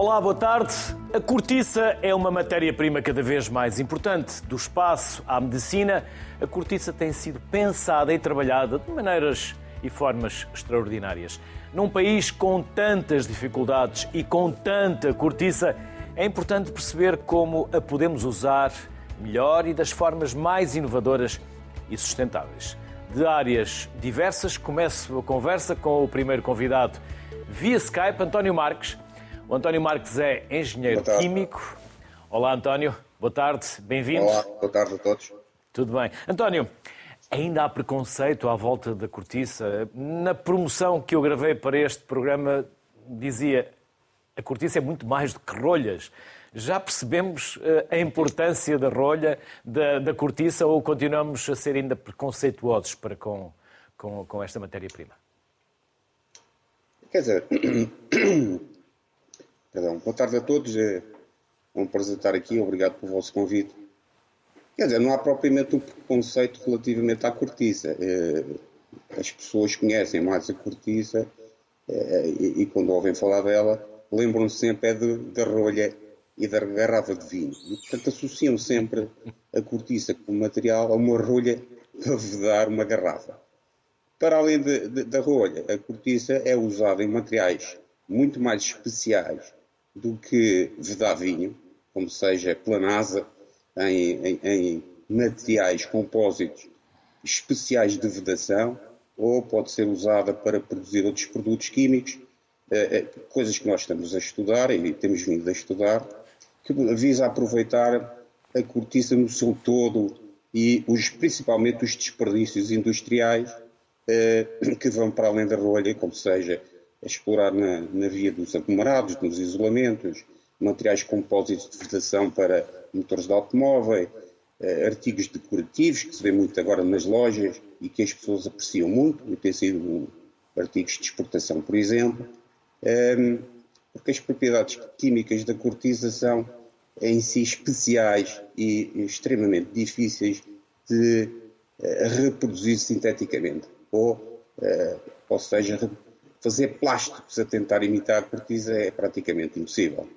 Olá, boa tarde. A cortiça é uma matéria-prima cada vez mais importante. Do espaço à medicina, a cortiça tem sido pensada e trabalhada de maneiras e formas extraordinárias. Num país com tantas dificuldades e com tanta cortiça, é importante perceber como a podemos usar melhor e das formas mais inovadoras e sustentáveis. De áreas diversas, começo a conversa com o primeiro convidado via Skype, António Marques. O António Marques é engenheiro químico. Olá, António. Boa tarde, bem-vindo. Olá, boa tarde a todos. Tudo bem. António, ainda há preconceito à volta da cortiça? Na promoção que eu gravei para este programa, dizia a cortiça é muito mais do que rolhas. Já percebemos eh, a importância da rolha, da, da cortiça, ou continuamos a ser ainda preconceituosos para com, com, com esta matéria-prima? Quer dizer, perdão, boa tarde a todos, é um prazer estar aqui, obrigado pelo vosso convite. Quer dizer, não há propriamente um preconceito relativamente à cortiça. Eh, as pessoas conhecem mais a cortiça eh, e, quando ouvem falar dela, lembram-se sempre é da rolha e da garrafa de vinho. E, portanto, associam sempre a cortiça como material a uma rolha para vedar uma garrafa. Para além de, de, da rolha, a cortiça é usada em materiais muito mais especiais do que vedar vinho, como seja planasa, em, em, em materiais compósitos especiais de vedação, ou pode ser usada para produzir outros produtos químicos, eh, eh, coisas que nós estamos a estudar e temos vindo a estudar, que visa aproveitar a cortiça no seu todo e os, principalmente os desperdícios industriais eh, que vão para além da rolha, como seja explorar na, na via dos aglomerados, nos isolamentos, materiais compósitos de vedação para motores de automóvel, eh, artigos decorativos, que se vê muito agora nas lojas e que as pessoas apreciam muito, e tem sido artigos de exportação, por exemplo, ehm, porque as propriedades químicas da cortiça são em si especiais e extremamente difíceis de eh, reproduzir sinteticamente, ou, eh, ou seja, fazer plásticos a tentar imitar a cortiça é praticamente impossível.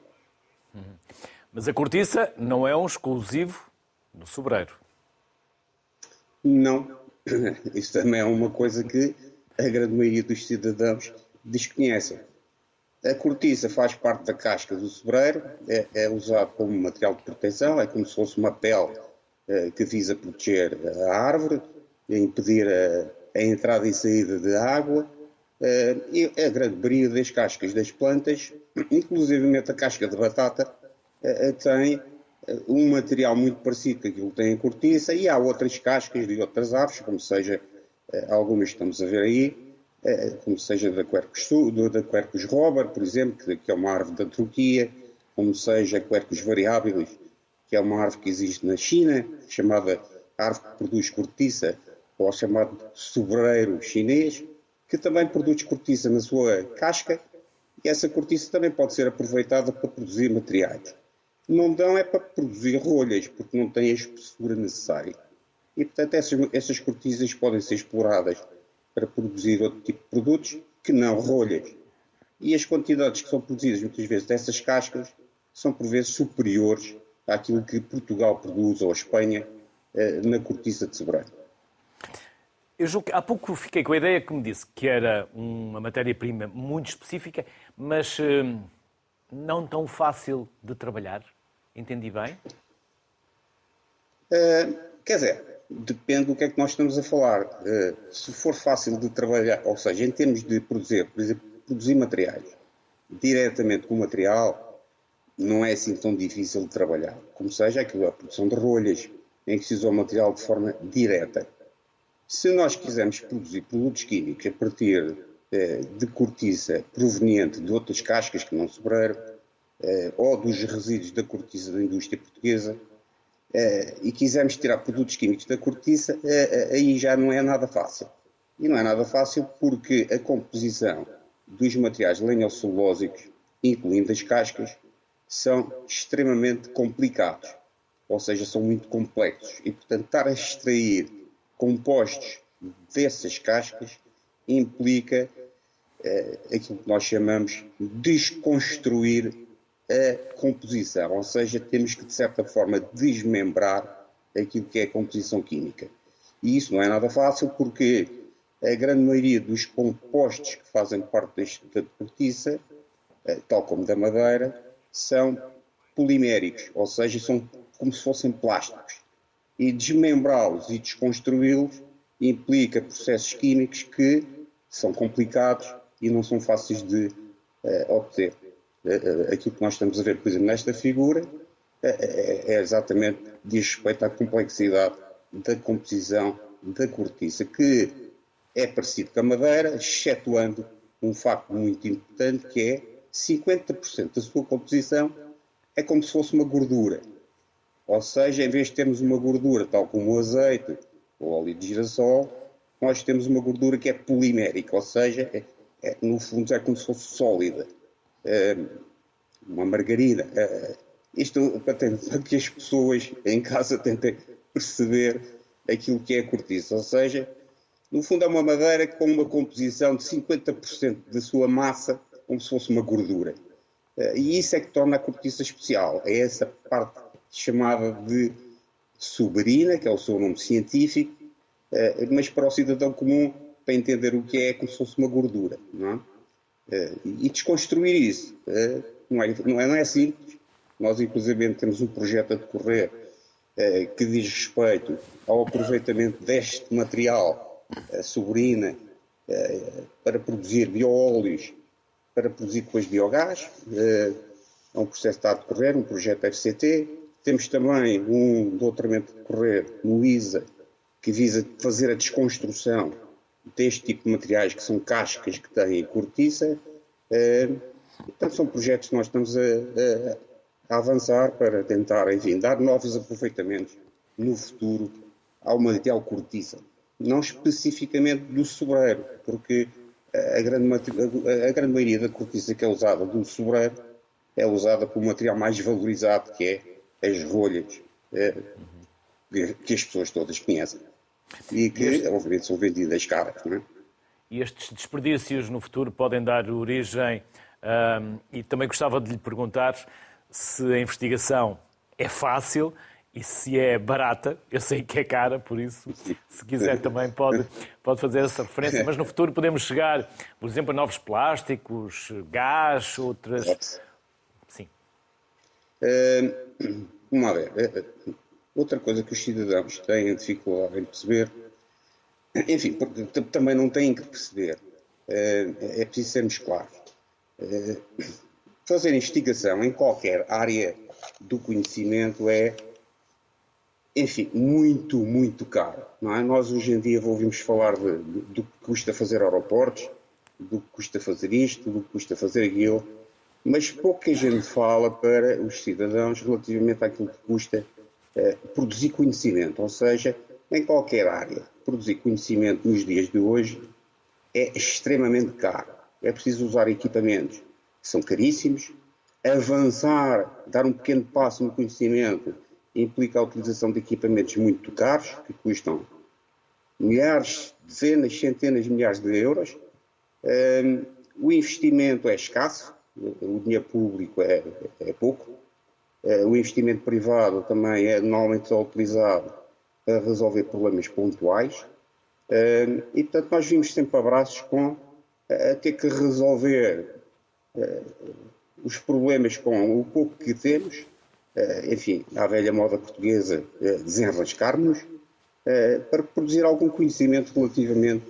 Mas a cortiça não é um exclusivo do sobreiro. Não. Isso também é uma coisa que a grande maioria dos cidadãos desconhecem. A cortiça faz parte da casca do sobreiro, é, é usado como material de proteção, é como se fosse uma pele é, que visa proteger a árvore, impedir a, a entrada e saída de água. É, e a grande maioria das cascas das plantas, inclusive a casca de batata, eh, eh, tem eh, um material muito parecido com aquilo que tem em cortiça e há outras cascas de outras aves, como seja algumas estamos a ver aí, como seja da Quercus, da Quercus por exemplo, que é uma árvore da Turquia, como seja a Quercus variabilis, que é uma árvore que existe na China, chamada árvore que produz cortiça, ou chamado sobreiro chinês, que também produz cortiça na sua casca, e essa cortiça também pode ser aproveitada para produzir materiais não dão é para produzir rolhas, porque não têm a espessura necessária. E, portanto, essas, essas cortiças podem ser exploradas para produzir outro tipo de produtos que não rolhas. E as quantidades que são produzidas, muitas vezes, dessas cascas, são por vezes superiores àquilo que Portugal produz ou a Espanha eh, na cortiça de sobreiro. Eu julgo que há pouco fiquei com a ideia que me disse que era uma matéria-prima muito específica, mas eh, não tão fácil de trabalhar. Entendi bem? Uh, quer dizer, depende do que é que nós estamos a falar. Uh, se for fácil de trabalhar, ou seja, em termos de produzir, por exemplo, produzir materiais diretamente com o material, não é assim tão difícil de trabalhar. Como seja aquilo, a produção de rolhas, em que se usa o material de forma direta. Se nós quisermos produzir produtos químicos a partir uh, de cortiça proveniente de outras cascas que não sobraram, eh, ou dos resíduos da cortiça da indústria portuguesa eh, e quisermos tirar produtos químicos da cortiça, eh, aí já não é nada fácil. E não é nada fácil porque a composição dos materiais lenhocelulósicos, incluindo as cascas, são extremamente complicados, ou seja, são muito complexos. E, portanto, estar a extrair compostos dessas cascas implica aquilo que nós chamamos de desconstruir a composição, ou seja, temos que, de certa forma, desmembrar aquilo que é a composição química. E isso não é nada fácil porque a grande maioria dos compostos que fazem parte da cortiça, eh, tal como da madeira, são poliméricos, ou seja, são como se fossem plásticos. E desmembrá-los e desconstruí-los implica processos químicos que são complicados e não são fáceis de uh, obter. Uh, aquilo que nós estamos a ver, por exemplo, nesta figura, é exatamente diz respeito à complexidade da composição da cortiça, que é parecido com a madeira, excetuando um facto muito importante que é 50% da sua composição é como se fosse uma gordura. Ou seja, em vez de termos uma gordura tal como o azeite ou óleo de girassol, nós temos uma gordura que é polimérica, ou seja, é, é, no fundo é como se fosse sólida. É, uma margarina. É, isto para, para que as pessoas em casa tentem perceber aquilo que é a cortiça. Ou seja, no fundo é uma madeira com uma composição de 50% da sua massa como se fosse uma gordura. Eh, e isso é que torna a cortiça especial. É essa parte chamada de suberina, que é o seu nome científico, eh, mas para o cidadão comum, para entender o que é, é como se fosse uma gordura. Não é? Eh, e desconstruir isso não é, não é, não é simples. Nós, inclusive, temos um projeto a decorrer que diz respeito ao aproveitamento deste material, a suberina, para produzir bioóleos para produzir depois biogás. Eh, é um processo que está a decorrer, um projeto FCT. Temos também um doutoramento a decorrer no ISA, que visa fazer a desconstrução deste tipo de materiais, que são cascas que têm cortiça. Portanto, são projetos que nós estamos a, a, a avançar para tentar, enfim, dar novos aproveitamentos no futuro ao material cortiça. Não especificamente do sobreiro, porque a grande, a grande maioria da cortiça que é usada do sobreiro é usada por um material mais valorizado, que é as rolhas, é, que as pessoas todas conhecem. E que, obviamente, são vendidas caras. Não é? E estes desperdícios no futuro podem dar origem. Um, e também gostava de lhe perguntar se a investigação é fácil e se é barata, eu sei que é cara, por isso, se quiser também pode, pode fazer essa referência, mas no futuro podemos chegar, por exemplo, a novos plásticos, gás, outras. Vamos ver. Eh, eh, outra coisa que os cidadãos têm dificuldade em perceber, enfim, também não têm que perceber, é preciso sermos claros. Fazer investigação em qualquer área do conhecimento é enfim, muito, muito caro. Não é? Nós hoje em dia ouvimos falar de, do que custa fazer aeroportos, do que custa fazer isto, do que custa fazer aquilo, mas pouca gente fala para os cidadãos relativamente àquilo que custa eh, produzir conhecimento, ou seja, em qualquer área. Produzir conhecimento nos dias de hoje é extremamente caro. É preciso usar equipamentos que são caríssimos, avançar, dar um pequeno passo no conhecimento implica a utilização de equipamentos muito caros, que custam milhares, dezenas, centenas de milhares de euros. Um, o investimento é escasso, o dinheiro público é, é pouco. Uh, o investimento privado também é normalmente só utilizado para resolver problemas pontuais. Um, e, portanto, nós vimos sempre abraços com a ter que resolver os problemas com o pouco que temos eh, enfim, à velha moda portuguesa, eh, desenrascarmos eh, para produzir algum conhecimento relativamente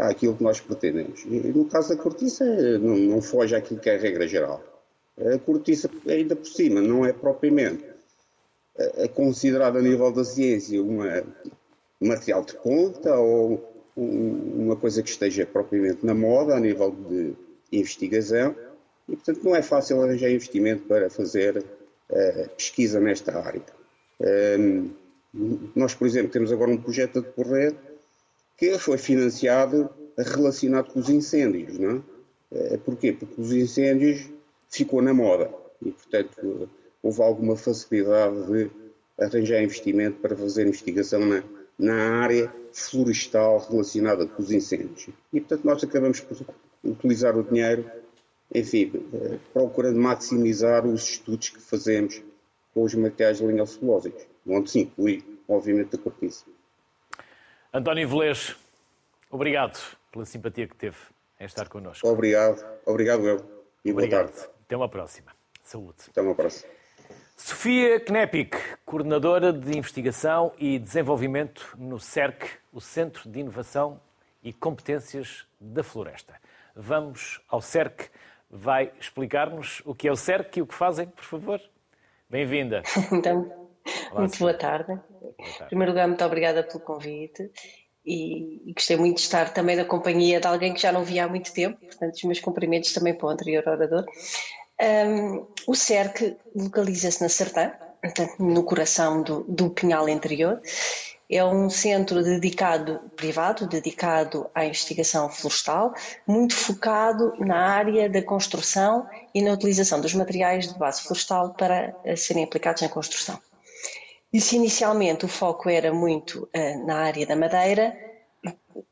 àquilo que nós pretendemos. E no caso da cortiça, não, não foge àquilo que é a regra geral. A cortiça, ainda por cima, não é propriamente considerada a nível da ciência uma, um material de ponta ou uma coisa que esteja propriamente na moda a nível de investigação e, portanto, não é fácil arranjar investimento para fazer eh, pesquisa nesta área. Ehm, nós, por exemplo, temos agora um projeto a decorrer que foi financiado relacionado com os incêndios, não é? Eh, porquê? Porque os incêndios ficou na moda e, portanto, houve alguma facilidade de arranjar investimento para fazer investigação na, na área florestal relacionada com os incêndios. E, portanto, nós acabamos por utilizar o dinheiro enfim, procurando maximizar os estudos que fazemos com os materiais lignocellulósicos, onde se inclui, obviamente, a cortiça. António Velez, obrigado pela simpatia que teve em estar connosco. Obrigado, obrigado eu. E obrigado. boa tarde. Até uma próxima. Saúde. Até uma próxima. Sofia Knepik, coordenadora de investigação e desenvolvimento no CERC, o Centro de Inovação e Competências da Floresta. Vamos ao CERC. Vai explicar-nos o que é o CERC e o que fazem, por favor? Bem-vinda. Então, Olá, muito boa tarde. Em primeiro lugar, muito obrigada pelo convite e, e, gostei muito de estar também na companhia de alguém que já não via há muito tempo, portanto, os meus cumprimentos também para o anterior orador. Um, o CERC localiza-se na Sertã, no coração do, do Pinhal Interior. É um centro dedicado, privado, dedicado à investigação florestal, muito focado na área da construção e na utilização dos materiais de base florestal para serem aplicados na construção. Isso inicialmente o foco era muito uh, na área da madeira,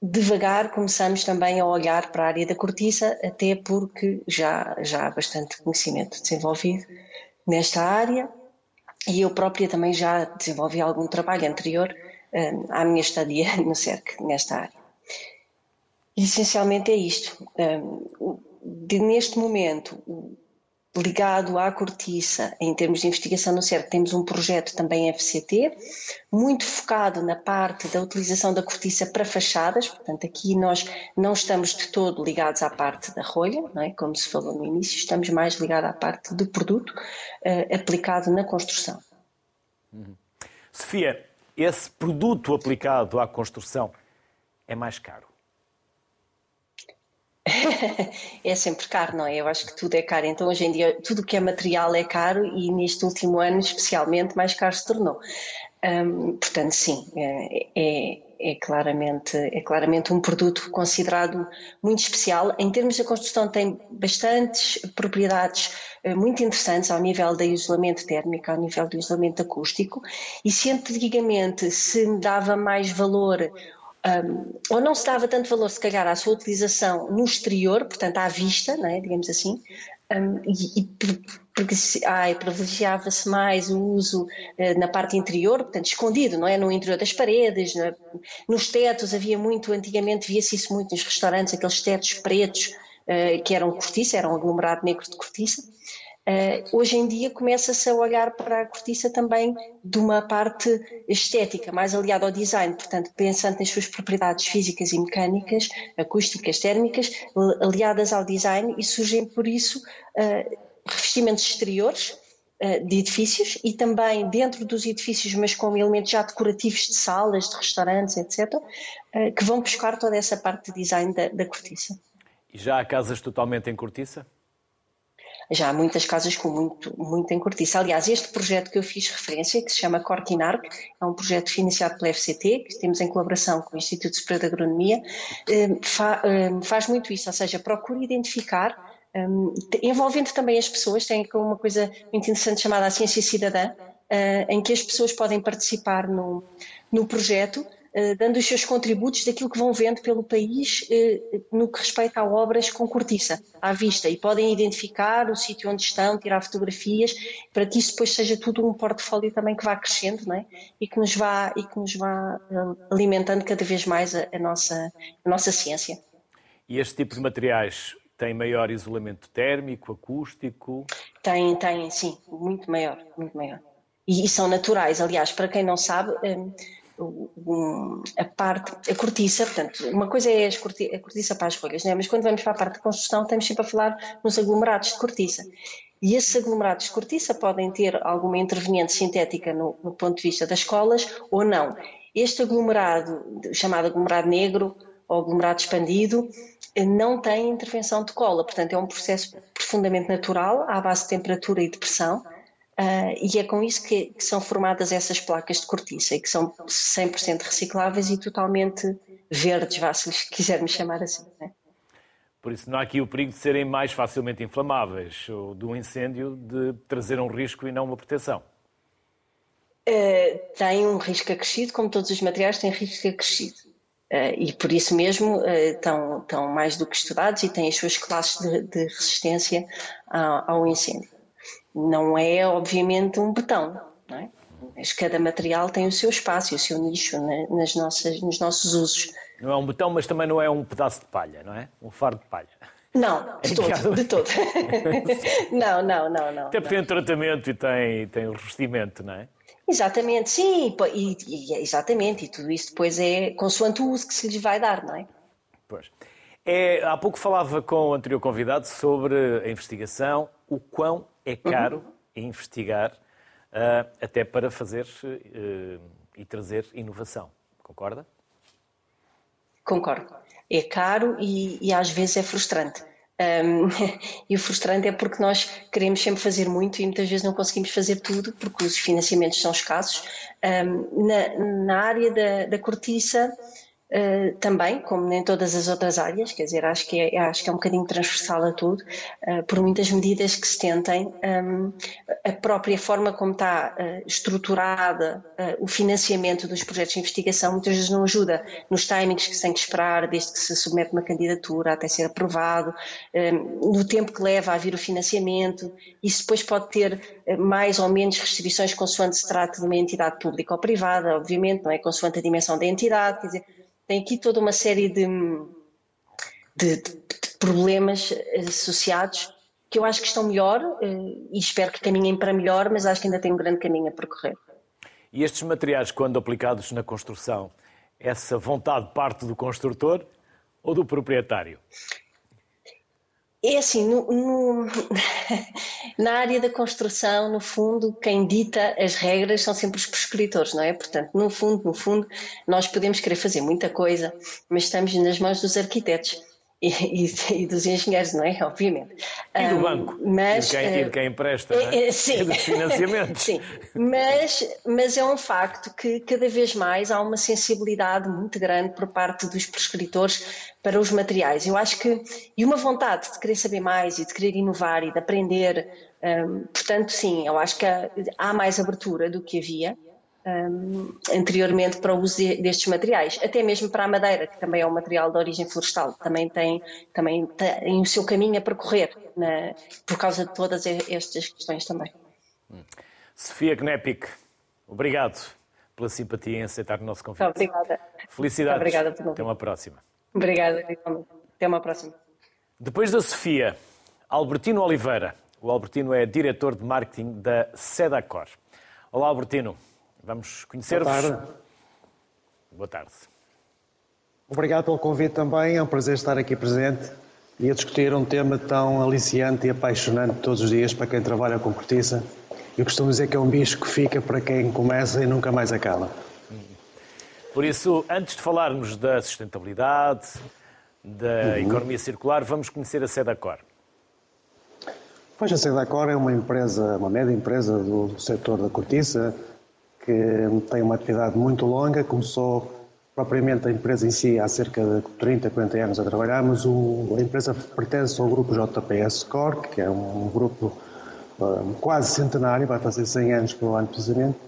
devagar começamos também a olhar para a área da cortiça, até porque já, já há bastante conhecimento desenvolvido nesta área e eu própria também já desenvolvi algum trabalho anterior uh, à minha estadia no CERC, nesta área. E, essencialmente é isto. Um, de, neste momento, ligado à cortiça, em termos de investigação no CERC, temos um projeto também FCT, muito focado na parte da utilização da cortiça para fachadas, portanto, aqui nós não estamos de todo ligados à parte da rolha, não é? como se falou no início, estamos mais ligados à parte do produto uh, aplicado na construção. Uhum. Sofia, esse produto aplicado à construção é mais caro? é sempre caro, não é? Eu acho que tudo é caro. Então, hoje em dia, tudo que é material é caro e neste último ano, especialmente, mais caro se tornou. Um, portanto, sim, é, é, é, claramente, é claramente um produto considerado muito especial. Em termos da construção, tem bastantes propriedades eh, muito interessantes ao nível do isolamento térmico, ao nível do isolamento acústico. E se antigamente se dava mais valor um, ou não se dava tanto valor, se calhar, à sua utilização no exterior, portanto, à vista, é, digamos assim, um, e, e privilegiava-se mais o uso uh, na parte interior, portanto, escondido, não é? No interior das paredes, é? nos tetos, havia muito, antigamente via-se isso muito nos restaurantes, aqueles tetos pretos uh, que eram cortiça, eram aglomerado negro de cortiça. Uh, hoje em dia começa-se a olhar para a cortiça também de uma parte estética, mais aliada ao design, portanto, pensando nas suas propriedades físicas e mecânicas, acústicas, térmicas, aliadas ao design e surgem por isso uh, revestimentos exteriores uh, de edifícios e também dentro dos edifícios, mas com elementos já decorativos de salas, de restaurantes, etc., que vão buscar toda essa parte de design da, da cortiça. E já há casas totalmente em cortiça? Já há muitas casas com muito, em cortiça. Aliás, este projeto que eu fiz referência, que se chama Cortinarc, é um projeto financiado pela FCT, que temos em colaboração com o Instituto Superior de Agronomia, eh, eh, faz muito isso, ou seja, procura identificar um, eh, envolvendo também as pessoas, tem uma coisa muito interessante chamada a ciência cidadã, uh, em que as pessoas podem participar no, no projeto eh, dando os seus contributos daquilo que vão vendo pelo país eh, no que respeita a obras com cortiça à vista e podem identificar o sítio onde estão, tirar fotografias para que isso depois seja tudo um portfólio também que vá crescendo não é? e que nos vá e que nos vá eh, alimentando cada vez mais a, a nossa a nossa ciência. E este tipo de materiais tem maior isolamento térmico, acústico? Tem, tem, sim, muito maior, muito maior. E, e são naturais, aliás, para quem não sabe, um, a parte, a cortiça, portanto, uma coisa é a cortiça, a cortiça para as folhas, né? mas quando vamos para a parte de construção estamos sempre a falar nos aglomerados de cortiça. E esses aglomerados de cortiça podem ter alguma interveniente sintética no, no ponto de vista das escolas ou não. Este aglomerado, chamado aglomerado negro ou aglomerado expandido, não tem intervenção de cola, portanto é um processo profundamente natural, à base de temperatura e de pressão, Uh, e é com isso que, que, são formadas essas placas de cortiça e que são 100% recicláveis e totalmente verdes, vá, se quisermos chamar assim. Né? Por isso não há aqui o perigo de serem mais facilmente inflamáveis ou do incêndio de trazer um risco e não uma proteção. Uh, tem um risco acrescido, como todos os materiais têm risco acrescido. Uh, e por isso mesmo uh, estão, estão mais do que estudados e têm as suas classes de, de resistência ao, ao, incêndio. Não é, obviamente, um betão, não é? mas cada material tem o seu espaço e o seu nicho nas nossas, nos nossos usos. Não é um betão, mas também não é um pedaço de palha, não é? Um fardo de palha. Não, de todo, de todo. não, não, não, não. Até porque tem tratamento e tem, tem o revestimento, não é? Exatamente, sim, e, e, exatamente, e tudo isso depois é consoante o uso que se lhes vai dar, não é? Pois. É, há pouco falava com o anterior convidado sobre a investigação, o quão é caro investigar uh, até para fazer uh, e trazer inovação. Concorda? Concordo. É caro e, e às vezes é frustrante. Um, e o frustrante é porque nós queremos sempre fazer muito e muitas vezes não conseguimos fazer tudo porque os financiamentos são escassos. Um, na, na, área da, da cortiça, Uh, também, como em todas as outras áreas, quer dizer, acho que é, acho que é um bocadinho transversal a tudo, uh, por muitas medidas que se tentem, um, a própria forma como está uh, estruturada o financiamento dos projetos de investigação muitas vezes não ajuda nos timings que se tem que esperar, desde que se submete uma candidatura até ser aprovado, um, no tempo que leva a vir o financiamento, isso depois pode ter mais ou menos restrições consoante se trata de uma entidade pública ou privada, obviamente, não é? Consoante a dimensão da entidade, quer dizer, tem aqui toda uma série de, de, de problemas associados que eu acho que estão melhor eh, e espero que caminhem para melhor, mas acho que ainda tem um grande caminho a percorrer. E estes materiais, quando aplicados na construção, essa vontade parte do construtor ou do proprietário? É assim, no, no, na área da construção, no fundo, quem dita as regras são sempre os prescritores, não é? Portanto, no fundo, no fundo, nós podemos querer fazer muita coisa, mas estamos nas mãos dos arquitetos e, e, e, dos engenheiros, não é? Obviamente. E do banco. Mas, e, de quem, e de quem empresta, é? Sim. E dos financiamentos. Sim. Mas, mas é um facto que cada vez mais há uma sensibilidade muito grande por parte dos prescritores para os materiais. Eu acho que. E uma vontade de querer saber mais e de querer inovar e de aprender. Um, portanto, sim, eu acho que há mais abertura do que havia um, anteriormente para o uso destes materiais, até mesmo para a madeira, que também é um material de origem florestal, também tem, também tem o seu caminho a percorrer na, por causa de todas estas questões também. Sofia Gnepik, obrigado pela simpatia em aceitar o nosso convite. Obrigada. Felicidades. Obrigada Até uma próxima. Obrigada. Até uma próxima. Depois da Sofia, Albertino Oliveira. O Albertino é diretor de marketing da Sedacor. Olá, Albertino. Vamos conhecer-vos. Boa tarde. Boa tarde. Obrigado pelo convite também. É um prazer estar aqui presente e a discutir um tema tão aliciante e apaixonante todos os dias para quem trabalha com cortiça. Eu costumo dizer que é um bicho que fica para quem começa e nunca mais acaba. Por isso, antes de falarmos da sustentabilidade, da uhum. economia circular, vamos conhecer a Sedacor. Pois a Sedacor é uma empresa, uma média empresa do setor da cortiça, que tem uma atividade muito longa, começou propriamente a empresa em si há cerca de 30, 40 anos a trabalhar, mas o, a empresa pertence ao grupo JPS Cork, que é um grupo um, quase centenário, vai fazer 100 anos para o ano precisamente,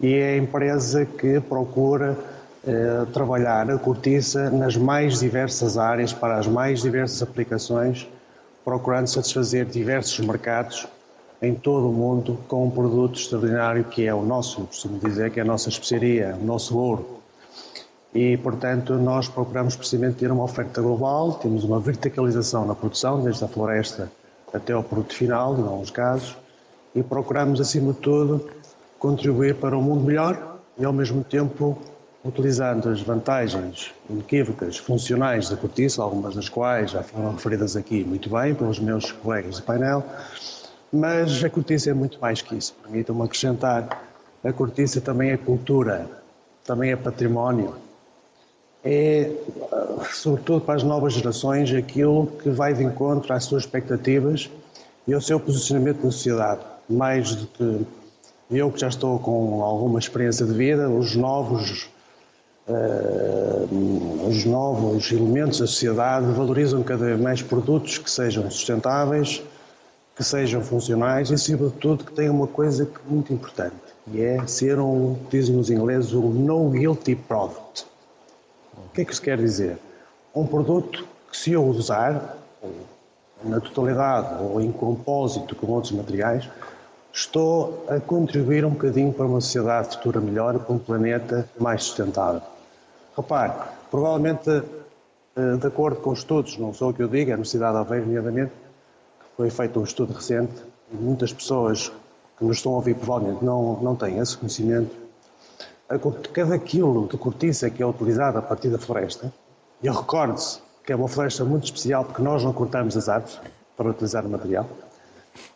e é a empresa que procura eh, trabalhar a cortiça nas mais diversas áreas, para as mais diversas aplicações, procurando satisfazer diversos mercados em todo o mundo com um produto extraordinário que é o nosso, costumo dizer que é a nossa especiaria, o nosso ouro. E, portanto, nós procuramos precisamente ter uma oferta global, temos uma verticalização na produção, desde a floresta até ao produto final, em alguns casos, e procuramos, acima de tudo, contribuir para um mundo melhor e, ao mesmo tempo, utilizando as vantagens inequívocas, funcionais da cortiça, algumas das quais já foram referidas aqui muito bem pelos meus colegas de painel, mas a cortiça é muito mais que isso. Permitam-me acrescentar: a cortiça também é cultura, também é património. É, sobretudo para as novas gerações, aquilo que vai de encontro às suas expectativas e ao seu posicionamento na sociedade. Mais do que eu, que já estou com alguma experiência de vida, os novos. Uh, os novos elementos da sociedade valorizam cada vez mais produtos que sejam sustentáveis, que sejam funcionais e, sobretudo, que tenham uma coisa muito importante, e é ser um, dizem os ingleses, um no guilty product. O que é que isso quer dizer? Um produto que se eu usar, na totalidade ou em compósito com outros materiais, estou a contribuir um bocadinho para uma sociedade futura melhor, para um planeta mais sustentável. Repare, provavelmente, eh, de acordo com estudos, não sou o que eu digo, é a Universidade de Aveiro, nomeadamente, foi feito um estudo recente, e muitas pessoas que nos estão a ouvir provavelmente não, não têm esse conhecimento. Cada quilo de cortiça que é utilizado a partir da floresta, e recorde-se que é uma floresta muito especial porque nós não cortamos as árvores para utilizar o material,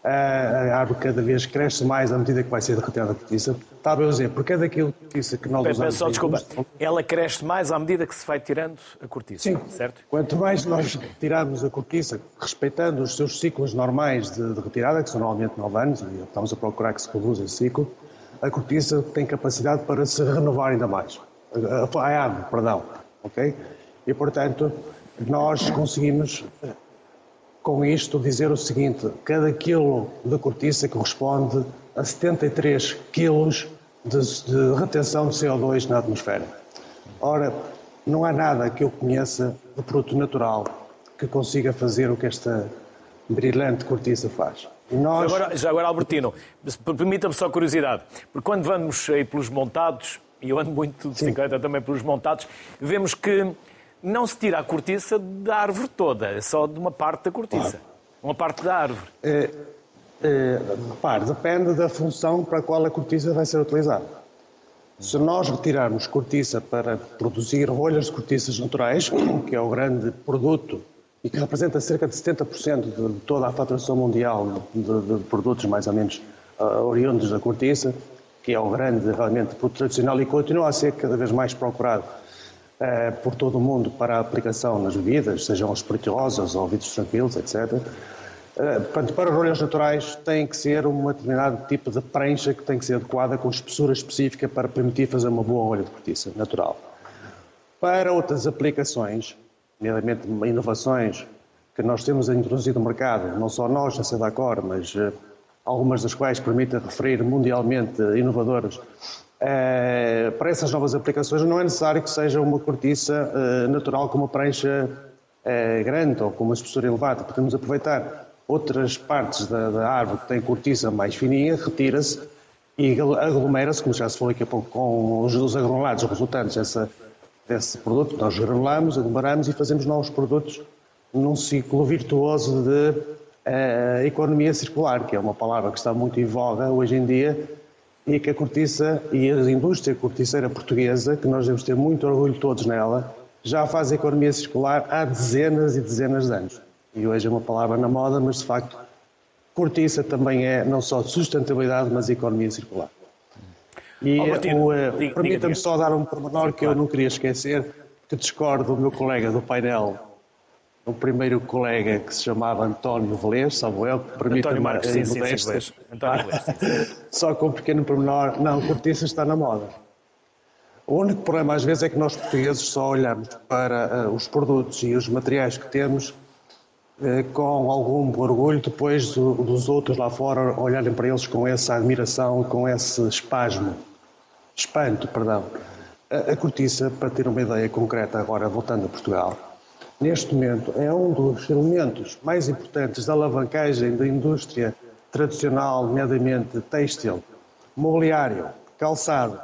a árvore cada vez cresce mais à medida que vai ser derretida a cortiça. Estava a dizer, porque é daquilo que disse que nós Pepe, usamos... Só, desculpa, ela cresce mais à medida que se vai tirando a cortiça, Sim. certo? Quanto mais nós tirarmos a cortiça, respeitando os seus ciclos normais de, de retirada, que são normalmente 9 anos, e estamos a procurar que se reduza esse ciclo, a cortiça tem capacidade para se renovar ainda mais. A, a árvore, perdão, ok? E, portanto, nós conseguimos com isto dizer o seguinte: cada quilo de cortiça corresponde a 73 quilos de, de retenção de CO2 na atmosfera. Ora, não há nada que eu conheça de produto natural que consiga fazer o que esta brilhante cortiça faz. Nós... Já, agora, já agora, Albertino, permita-me só curiosidade, porque quando vamos aí pelos montados, e eu ando muito de bicicleta também pelos montados, vemos que não se tira a cortiça da árvore toda, é só de uma parte da cortiça. Claro. Uma parte da árvore. É, é, repare, depende da função para a qual a cortiça vai ser utilizada. Se nós retirarmos cortiça para produzir rolhas de cortiças naturais, que é o grande produto e que representa cerca de 70% de toda a faturação mundial de, de, produtos mais ou menos uh, oriundos da cortiça, que é o grande realmente produto tradicional e continua a ser cada vez mais procurado eh, por todo o mundo para a aplicação nas bebidas, sejam espirituosas ou vidros tranquilos, etc. Eh, portanto, para rolhas naturais tem que ser um determinado tipo de prancha que tem que ser adequada com espessura específica para permitir fazer uma boa rolha de cortiça natural. Para outras aplicações, nomeadamente inovações que nós temos introduzido no mercado, não só nós, a Sedacor, mas uh, algumas das quais permitem referir mundialmente inovadoras, para essas novas aplicações não é necessário que seja uma cortiça uh, natural com uma prancha uh, grande ou com uma espessura elevada. Podemos aproveitar outras partes da, da árvore que têm cortiça mais fininha, retira-se e aglomera-se, como já se falou aqui a pouco, com os, os resultantes dessa, desse produto. Nós granulamos, aglomeramos e fazemos novos produtos num ciclo virtuoso de economia circular, que é uma palavra que está muito em voga hoje em dia e que a cortiça e a indústria corticeira portuguesa, que nós devemos ter muito orgulho todos nela, já faz a economia circular há dezenas e dezenas de anos. E hoje é uma palavra na moda, mas de facto, cortiça também é não só sustentabilidade, mas economia circular. E oh, permita-me só dar um pormenor que eu não queria esquecer, que discordo do meu colega do painel o primeiro colega que se chamava António Velez, salvo eu, que permite António Marcos, sim, sim, sim, António Velez. Só com um pequeno pormenor, não, cortiça está na moda. O único problema às vezes é que nós portugueses só olhamos para uh, os produtos e os materiais que temos uh, com algum orgulho, depois do, dos outros lá fora olharem para eles com essa admiração, com esse espasmo, espanto, perdão. A, a cortiça, para ter uma ideia concreta agora, voltando a Portugal, neste momento, é um dos elementos mais importantes da alavancagem da indústria tradicional, nomeadamente têxtil, mobiliário, calçado.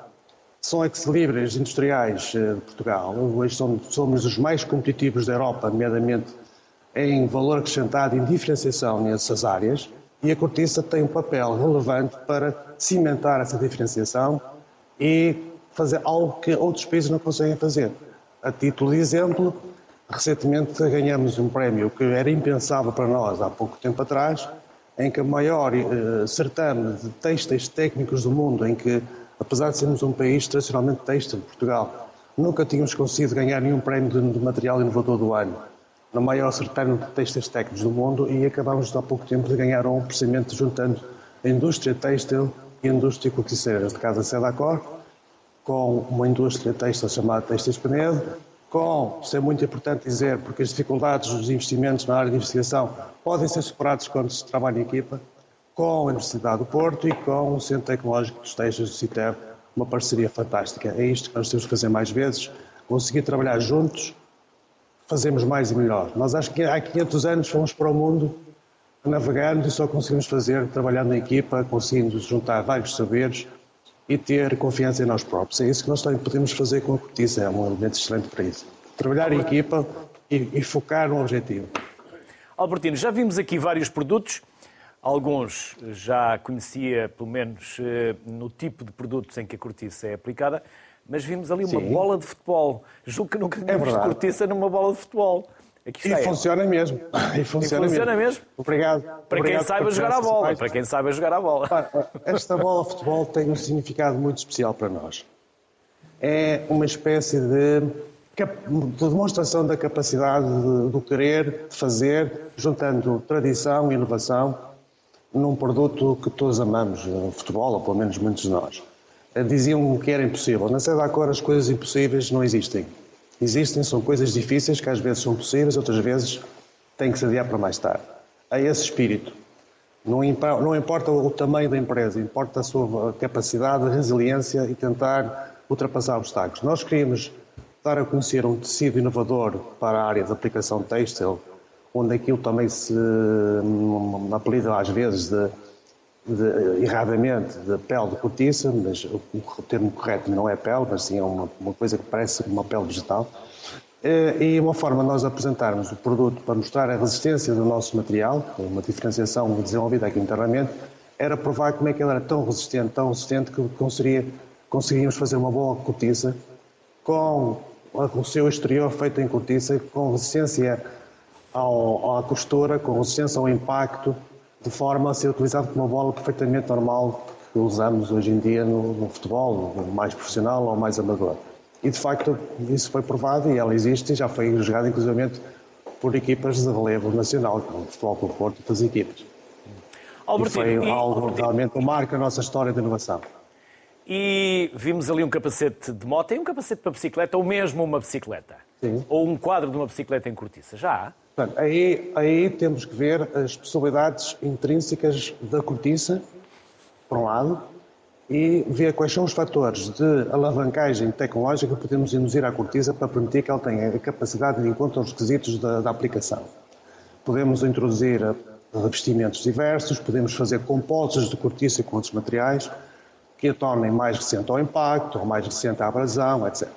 São ex-libres industriais eh, de Portugal. Hoje somos os mais competitivos da Europa, nomeadamente em valor acrescentado, em diferenciação nessas áreas, e a cortiça tem um papel relevante para cimentar essa diferenciação e fazer algo que outros países não conseguem fazer. A título de exemplo, Recentemente ganhamos um prémio que era impensável para nós há pouco tempo atrás, em que o maior eh, certame de têxteis técnicos do mundo, em que, apesar de sermos um país tradicionalmente têxtil, Portugal, nunca tínhamos conseguido ganhar nenhum prémio de, de material inovador do ano, no maior certame de têxteis técnicos do mundo, e acabámos há pouco tempo de ganhar um procedimento juntando a indústria têxtil e a indústria corticeira, neste caso a Sedacor, com uma indústria têxtil chamada Têxteis Penedo, com, isso é muito importante dizer, porque as dificuldades dos investimentos na área de investigação podem ser superadas quando se trabalha em equipa, com a Universidade do Porto e com o Centro Tecnológico dos Textos do CITER, uma parceria fantástica. É isto que nós temos que fazer mais vezes. conseguir trabalhar juntos, fazemos mais e melhor. Nós acho que há 500 anos fomos para o mundo navegando e só conseguimos fazer trabalhando em equipa, conseguindo juntar vários saberes e ter confiança em nós próprios. É isso que nós também podemos fazer com a cortiça, é um elemento excelente para isso. Trabalhar em equipa e, e focar no objetivo. Albertino, já vimos aqui vários produtos, alguns já conhecia, pelo menos eh, no tipo de produtos em que a cortiça é aplicada, mas vimos ali uma Sim. bola de futebol. Julgo que nunca tínhamos é cortiça numa bola de futebol. Aqui está, e funciona mesmo. E funciona, e funciona mesmo. mesmo. Obrigado. Para Obrigado quem saiba jogar a bola. Para quem saiba jogar a bola. Esta bola de futebol tem um significado muito especial para nós. É uma espécie de, de demonstração da capacidade de, do querer, de fazer, juntando tradição e inovação num produto que todos amamos, o futebol, ou pelo menos muitos de nós. Diziam que era impossível. Na Sede da Cor as coisas impossíveis não existem. Existem, são coisas difíceis que às vezes são possíveis, outras vezes têm que se adiar para mais tarde. É esse espírito. Não, importa o tamanho da empresa, importa a sua capacidade de resiliência e tentar ultrapassar obstáculos. Nós queríamos dar a conhecer um tecido inovador para a área de aplicação têxtil, onde aquilo também se hum, apelida às vezes de de, erradamente de pele de cortiça, mas o, o, termo correto não é pele, mas sim é uma, uma coisa que parece uma pele vegetal. Eh, e uma forma de nós apresentarmos o produto para mostrar a resistência do nosso material, uma diferenciação desenvolvida aqui internamente, era provar como é que ele era tão resistente, tão resistente que conseguiria, conseguíamos fazer uma boa cortiça com o seu exterior feito em cortiça, com resistência ao, à costura, com resistência ao impacto, de forma a ser utilizado como uma bola perfeitamente normal que usamos hoje em dia no, no futebol, mais profissional ou mais amador. E de facto isso foi provado e ela existe e já foi jogada inclusivamente por equipas de relevo nacional, como o Futebol com o Porto e outras equipas. Albertino, e foi algo realmente que marca a nossa história de inovação. E vimos ali um capacete de moto, e um capacete para bicicleta, ou mesmo uma bicicleta? Sim. Ou um quadro de uma bicicleta em cortiça? Já há? Portanto, aí, aí temos que ver as possibilidades intrínsecas da cortiça, por um lado, e ver quais são os fatores de alavancagem tecnológica que podemos induzir à cortiça para permitir que ela tenha a capacidade de encontrar os requisitos da, da aplicação. Podemos introduzir revestimentos diversos, podemos fazer compostos de cortiça com outros materiais que a tornem mais resistente ao impacto, ou mais resistente à abrasão, etc.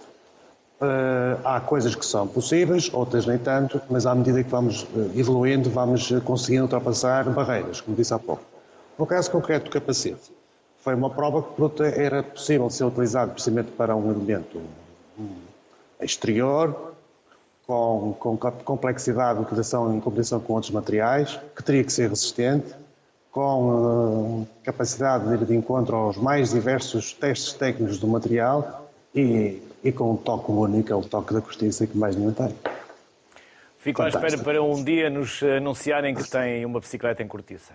Uh, há coisas que são possíveis, outras nem tanto, mas à medida que vamos uh, evoluindo, vamos uh, conseguindo ultrapassar barreiras, como disse há pouco. No caso concreto do capacete, foi uma prova que o produto era possível ser utilizado precisamente para um elemento exterior, com, com complexidade de utilização em competição com outros materiais, que teria que ser resistente, com capacidade de ir de encontro aos mais diversos testes técnicos do material e e com um toque único, é o toque da cortiça que mais nenhum tem. Fico à espera para um dia nos anunciarem que têm uma bicicleta em cortiça.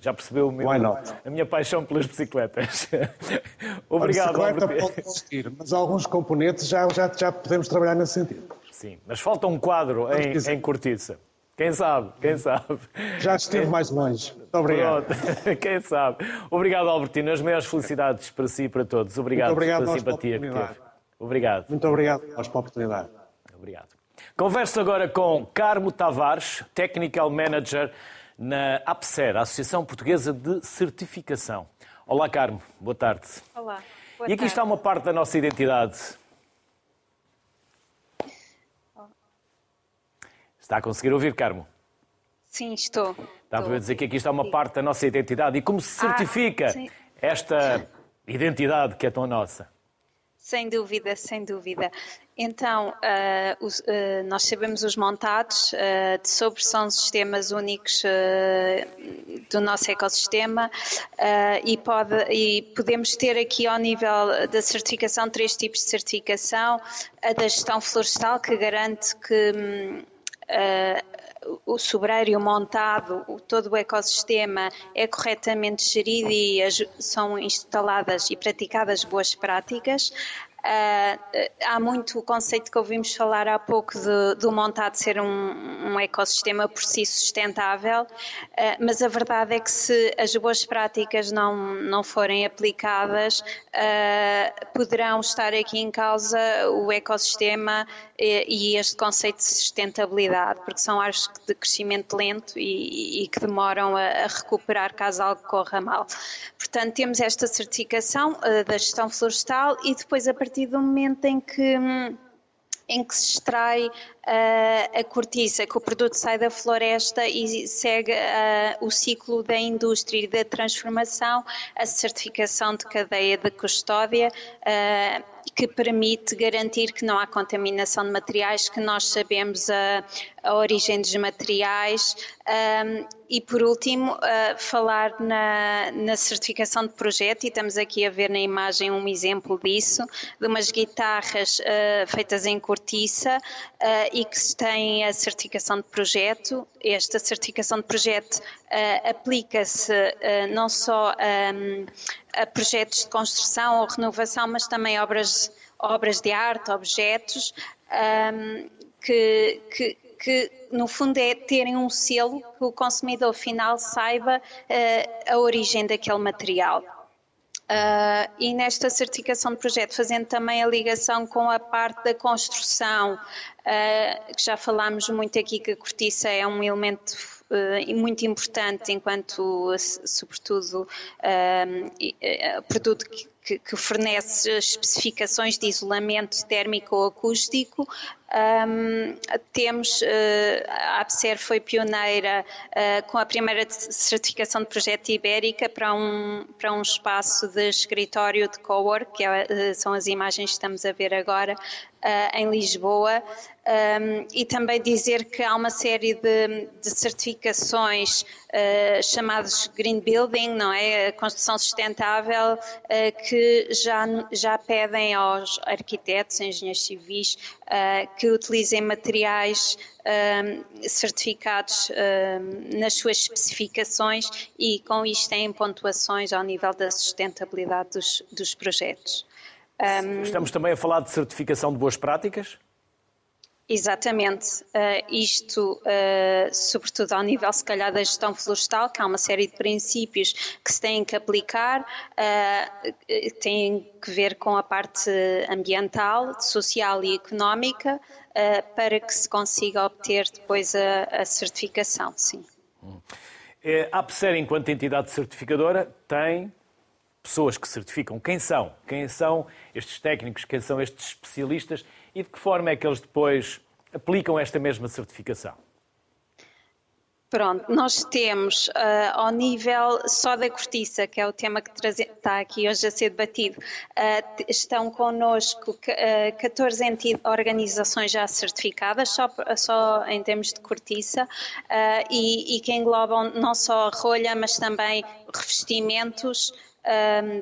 Já percebeu meu, a minha paixão pelas bicicletas. Obrigado, A bicicleta pode existir, mas alguns componentes já, já, já podemos trabalhar nesse sentido. Sim, mas falta um quadro em, em cortiça. Quem sabe, quem sabe. Já esteve mais longe. Muito obrigado. Pronto. Quem sabe. Obrigado, Albertino. As maiores felicidades para si e para todos. Obrigado, obrigado pela simpatia que teve. Obrigado. Muito obrigado pela oportunidade. Obrigado. Converso agora com Carmo Tavares, Technical Manager na APSER, Associação Portuguesa de Certificação. Olá, Carmo. Boa tarde. Olá. Boa e aqui tarde. está uma parte da nossa identidade. Está a conseguir ouvir, Carmo? Sim, estou. Estava a dizer que aqui está uma parte da nossa identidade. E como se ah, certifica ah, esta identidade que é tão nossa? Sem dúvida, sem dúvida. Então, uh, os, uh, nós sabemos os montados, uh, sobre são sistemas únicos do nosso ecossistema e, pode, e podemos ter aqui ao nível da certificação três tipos de certificação. A da gestão florestal, que garante que hum, o sobreiro montado, todo o ecossistema é corretamente gerido e as, são instaladas e praticadas boas práticas. Uh, há muito o conceito que ouvimos falar há pouco do montado ser um, um, ecossistema por si sustentável, uh, mas a verdade é que se as boas práticas não, não forem aplicadas, uh, poderão estar aqui em causa o ecossistema e, este conceito de sustentabilidade, porque são áreas de crescimento lento e, e que demoram a, a, recuperar caso algo corra mal. Portanto, temos esta certificação da gestão florestal e depois a partir do momento em que hum, em que se extrai uh, a cortiça, que o produto sai da floresta e segue o ciclo da indústria e da transformação, a certificação de cadeia de custódia. Que permite garantir que não há contaminação de materiais, que nós sabemos a, a origem dos materiais um, e, por último, uh, falar na, na, certificação de projeto, e estamos aqui a ver na imagem um exemplo disso, de umas guitarras uh, feitas em cortiça uh, e que têm a certificação de projeto. Esta certificação de projeto aplica-se não só um, a projetos de construção ou renovação, mas também obras, obras de arte, objetos, um, que, que, que, no fundo é terem um selo que o consumidor final saiba uh, a origem daquele material. Uh, e nesta certificação de projeto, fazendo também a ligação com a parte da construção, uh, que já falámos muito aqui que a cortiça é um elemento uh, muito importante enquanto, sobretudo, produto que que, que fornece especificações de isolamento térmico ou acústico. Um, temos, uh, a APSER foi pioneira uh, com a primeira certificação de projeto ibérica para um, para um espaço de escritório de cowork, que é, uh, são as imagens que estamos a ver agora, em Lisboa. Um, e também dizer que há uma série de, de certificações uh, chamadas Green Building, não é? A construção sustentável, uh, que já, já pedem aos arquitetos, engenheiros civis, uh, que utilizem materiais certificados nas suas especificações e com isto têm pontuações ao nível da sustentabilidade dos, dos projetos. Um, Estamos também a falar de certificação de boas práticas? Exatamente. Uh, isto, uh, sobretudo ao nível, se calhar, da gestão florestal, que há uma série de princípios que se têm que aplicar, uh, têm que ver com a parte ambiental, social e económica, para que se consiga obter depois a, a certificação, sim. É, a APSER, enquanto entidade certificadora, tem pessoas que certificam. Quem são? Quem são estes técnicos? Quem são estes especialistas? e de que forma é que eles depois aplicam esta mesma certificação? Pronto, nós temos uh, ao nível só da cortiça, que é o tema que está aqui hoje a ser debatido, uh, estão connosco uh, 14 organizações já certificadas, só, só em termos de cortiça, uh, e, e, que englobam não só a rolha, mas também revestimentos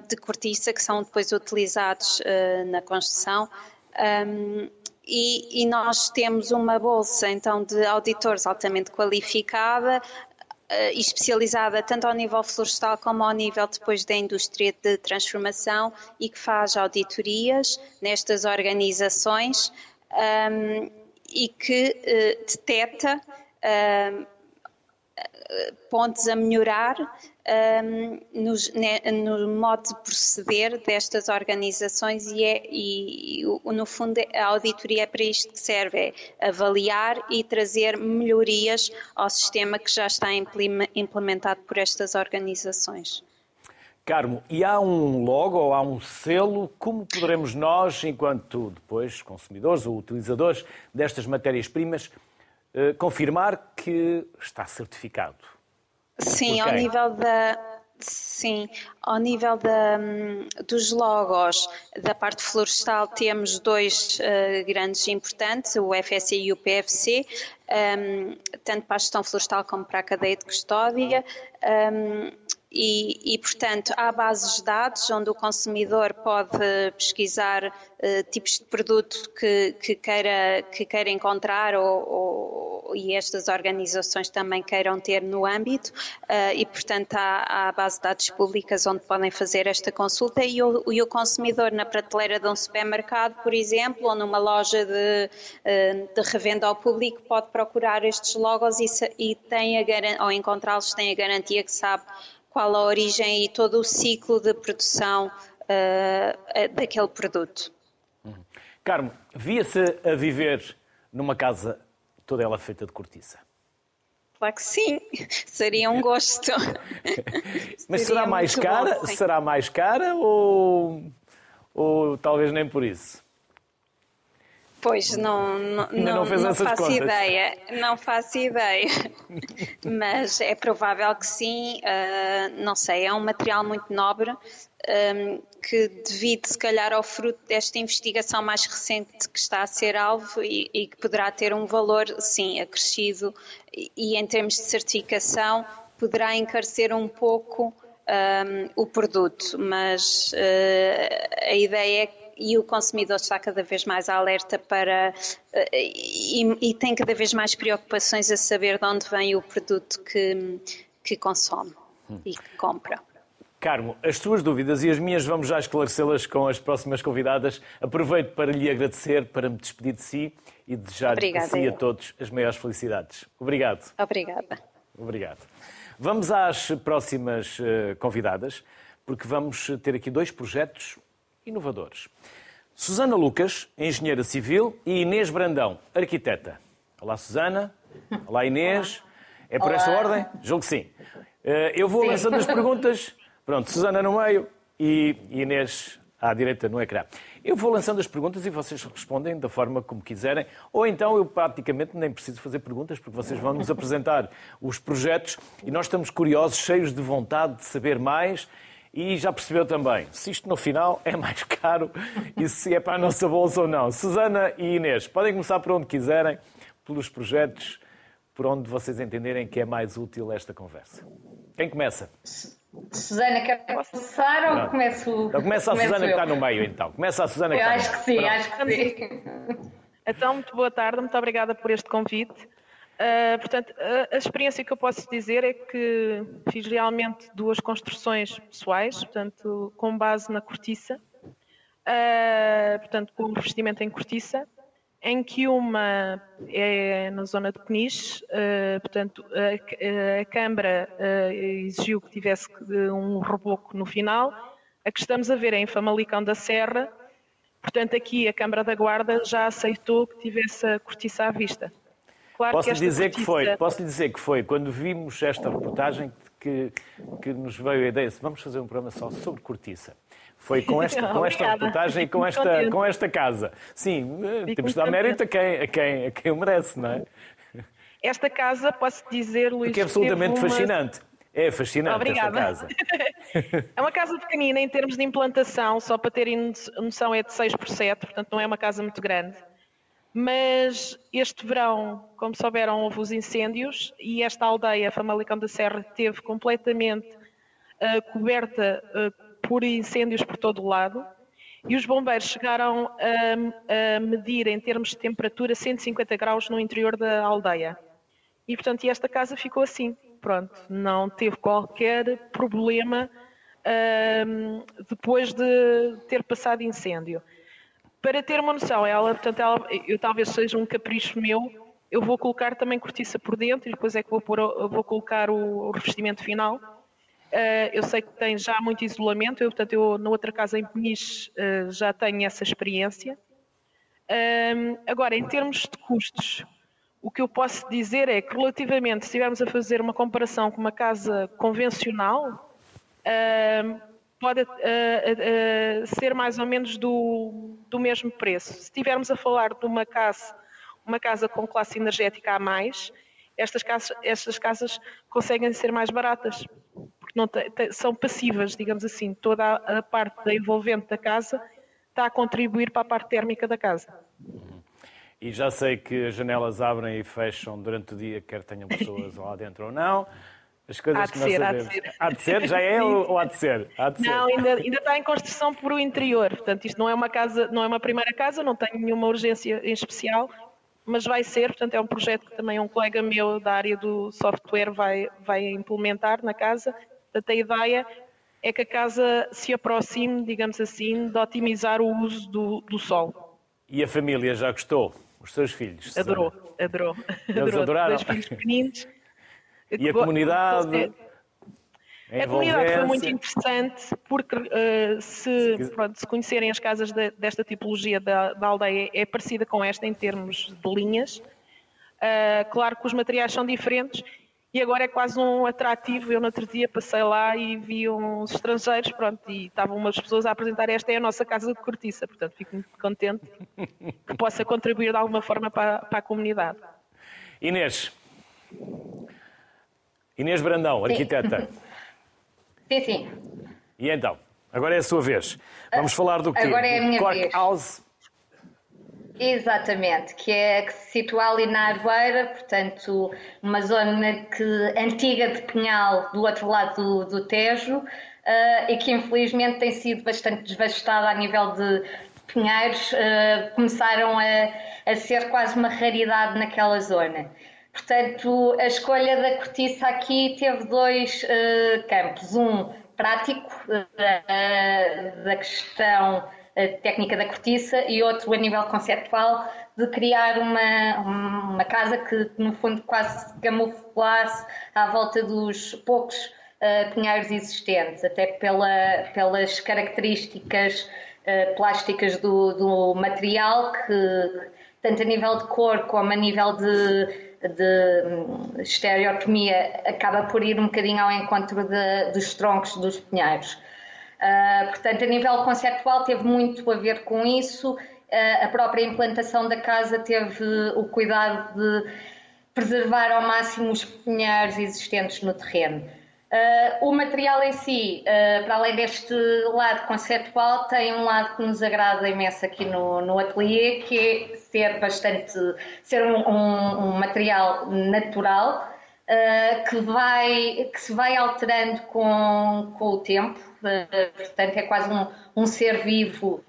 de cortiça que são depois utilizados na construção. E, e, nós temos uma bolsa então de auditores altamente qualificada uh, e especializada tanto ao nível florestal como ao nível depois da indústria de transformação e que faz auditorias nestas organizações um, e que uh, detecta uh, pontos a melhorar um, no, no, modo de proceder destas organizações e, é, e, no fundo a auditoria é para isto que serve, é avaliar e trazer melhorias ao sistema que já está implementado por estas organizações. Carmo, e há um logo ou há um selo? Como poderemos nós, enquanto depois consumidores ou utilizadores destas matérias-primas, confirmar que está certificado? Sim, ao nível da. Sim, ao nível da, hum, dos logos da parte florestal temos dois uh, grandes importantes, o FSC e o PFC, um, tanto para a gestão florestal como para a cadeia de custódia. Um, e, e, portanto, há bases de dados onde o consumidor pode pesquisar uh, tipos de produto que, que, queira, que queira encontrar ou, ou, e estas organizações também queiram ter no âmbito. Uh, e, portanto, há, há de dados públicas onde podem fazer esta consulta. E o, e o consumidor na prateleira de um supermercado, por exemplo, ou numa loja de, uh, de revenda ao público pode procurar estes logos e, e tem a, ou encontrá-los tem a garantia que sabe qual a origem e todo o ciclo de produção uh, daquele produto. Uhum. Carmo, via-se a viver numa casa toda ela feita de cortiça? Claro que sim, seria um gosto. Mas seria será mais cara? Bom, será mais cara ou, ou talvez nem por isso? Pois, não, não, não, não, não faço contas. ideia, não faço ideia, mas é provável que sim, uh, não sei, é um material muito nobre um, que devido se calhar ao fruto desta investigação mais recente que está a ser alvo e, e que poderá ter um valor, sim, acrescido e, e em termos de certificação poderá encarecer um pouco um, o produto, mas uh, a ideia é que e o consumidor está cada vez mais alerta para eh, e, e, tem cada vez mais preocupações a saber de onde vem o produto que, que consome hum. e que compra. Carmo, as suas dúvidas e as minhas vamos já esclarecê-las com as próximas convidadas. Aproveito para lhe agradecer, para me despedir de si e desejar Obrigada, a si e a todos as maiores felicidades. Obrigado. Obrigada. Obrigado. Vamos às próximas eh, convidadas, porque vamos ter aqui dois projetos inovadores. Susana Lucas, engenheira civil, e Inês Brandão, arquiteta. Olá, Susana. Olá, Inês. Olá. É por Olá. esta ordem? Julgo que sim. Eh, eu vou sim. lançando as perguntas. Pronto, Susana no meio e Inês à direita no ecrã. Eu vou lançando as perguntas e vocês respondem da forma como quiserem, ou então eu praticamente nem preciso fazer perguntas, porque vocês vão nos apresentar os projetos e nós estamos curiosos, cheios de vontade de saber mais e já percebeu também se isto no final é mais caro e se é para a nossa bolsa ou não. Susana e Inês, podem começar por onde quiserem, pelos projetos, por onde vocês entenderem que é mais útil esta conversa. Quem começa? Susana, quer começar ou começo? Então começa a Susana eu. que está no meio, então. Começa a Susana que eu está acho que sim, acho que sim. Então, muito boa tarde, muito obrigada por este convite. Uh, portanto, a, a, experiência que eu posso dizer é que fiz realmente duas construções pessoais, portanto, com base na cortiça, uh, portanto, com um revestimento em cortiça, em que uma é na zona de Peniche, uh, portanto, a, a Câmara exigiu que tivesse um reboco no final. A que estamos a ver é em Famalicão da Serra, portanto, aqui a Câmara da Guarda já aceitou que tivesse a cortiça à vista. Claro posso que dizer que foi, posso lhe dizer que foi quando vimos esta reportagem que, que nos veio a ideia, de vamos fazer um programa só sobre cortiça. Foi com esta, com esta reportagem e com esta, com esta casa. Sim, Fico temos de dar mérito a quem, a, quem, a quem o merece, não é? Esta casa, posso dizer, Luís. Porque é absolutamente uma... fascinante. É fascinante Obrigada. esta casa. é uma casa pequenina em termos de implantação, só para terem noção, é de 6 por 7, portanto não é uma casa muito grande. Mas este verão, como souberam, houve os incêndios e esta aldeia, Famalicão da Serra, teve completamente uh, coberta uh, por incêndios por todo o lado. E os bombeiros chegaram a, a, medir em termos de temperatura 150 graus no interior da aldeia. E portanto esta casa ficou assim, pronto, não teve qualquer problema uh, depois de ter passado incêndio para ter uma noção, ela, portanto, ela, eu talvez seja um capricho meu, eu vou colocar também cortiça por dentro e depois é que vou, pôr, vou colocar o, o revestimento final. Uh, eu sei que tem já muito isolamento, eu, portanto, eu na outra casa em Peniche uh, já tenho essa experiência. Uh, agora, em termos de custos, o que eu posso dizer é que relativamente, se estivermos a fazer uma comparação com uma casa convencional, pode uh, uh, ser mais ou menos do, do mesmo preço. Se estivermos a falar de uma casa, uma casa com classe energética a mais, estas casas, estas casas conseguem ser mais baratas, porque são passivas, digamos assim. Toda a, a, parte da envolvente da casa está a contribuir para a parte térmica da casa. E já sei que as janelas abrem e fecham durante o dia, quer tenham pessoas lá dentro ou não. As coisas há de que nós ser, sabemos. Há de ser. Há de ser? Já é ou há de ser? Há de não, ser. Ainda, ainda está em construção por o interior. Portanto, isto não é uma casa, não é uma primeira casa, não tem nenhuma urgência em especial, mas vai ser, portanto, é um projeto que também um colega meu da área do software vai, vai implementar na casa. Portanto, a ideia é que a casa se aproxime, digamos assim, de otimizar o uso do, do sol. E a família já gostou? Os seus filhos? Adorou, adorou. Eles adorou. adoraram? Dois filhos pequeninos. E a comunidade? A comunidade foi muito interessante porque uh, se, pronto, se, conhecerem as casas de, desta tipologia da, da, aldeia é parecida com esta em termos de linhas. Uh, claro que os materiais são diferentes e agora é quase um atrativo. Eu no outro dia passei lá e vi uns estrangeiros, pronto, e estavam umas pessoas a apresentar esta é a nossa casa de cortiça, portanto fico muito contente que possa contribuir de alguma forma para, para a comunidade. Inês, Inês Brandão, arquiteta. Sim, sim. E então, agora é a sua vez. Vamos uh, falar do quê? Agora é a minha Cork vez. House. Exatamente, que é que se situa ali na Arbeira, portanto, uma zona que, antiga de Pinhal, do outro lado do, do Tejo, uh, e que infelizmente tem sido bastante devastada a nível de pinheiros, uh, começaram a, a ser quase uma raridade naquela zona. Portanto, a escolha da cortiça aqui teve dois uh, campos. Um prático, uh, da questão uh, técnica da cortiça, e outro a nível conceptual, de criar uma, uma casa que, no fundo, quase camuflasse à volta dos poucos pinheiros existentes, até pela, pelas características plásticas do, do material, que tanto a nível de cor como a nível de de hum, estereotomia acaba por ir um bocadinho ao encontro de, dos troncos dos pinheiros. Uh, portanto, a nível conceptual teve muito a ver com isso. Uh, a própria implantação da casa teve o cuidado de preservar ao máximo os pinheiros existentes no terreno. Uh, o material em si, uh, para além deste lado conceptual, tem um lado que nos agrada imenso aqui no, no ateliê, que é ser bastante, ser um, um, um material natural, uh, que, vai, que se vai alterando com, com o tempo, portanto é quase um, um ser vivo